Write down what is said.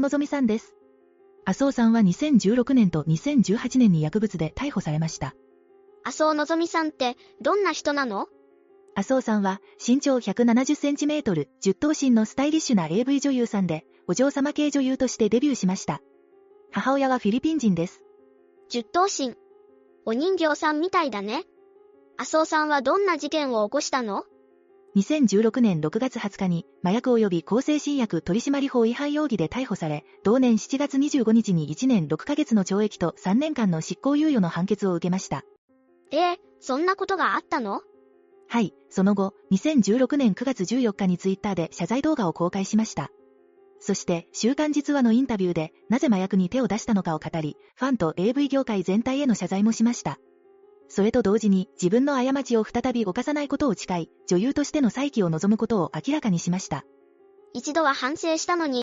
のぞみさんです。麻生さんは2016年と2018年に薬物で逮捕されました。麻生のぞみさんって、どんな人なの？麻生さんは身長170センチメートル、10頭身のスタイリッシュな AV 女優さんで、お嬢様系女優としてデビューしました。母親はフィリピン人です。十頭身。お人形さんみたいだね。麻生さんはどんな事件を起こしたの？2016年6月20日に麻薬及び向精神薬取締法違反容疑で逮捕され、同年7月25日に1年6ヶ月の懲役と3年間の執行猶予の判決を受けました。ええそんなことがあったの？はい、その後、2016年9月14日にツイッターで謝罪動画を公開しました。そして、週刊実話のインタビューで、なぜ麻薬に手を出したのかを語り、ファンと AV 業界全体への謝罪もしました。それと同時に、自分の過ちを再び犯さないことを誓い、女優としての再起を望むことを明らかにしました。一度は反省したのに、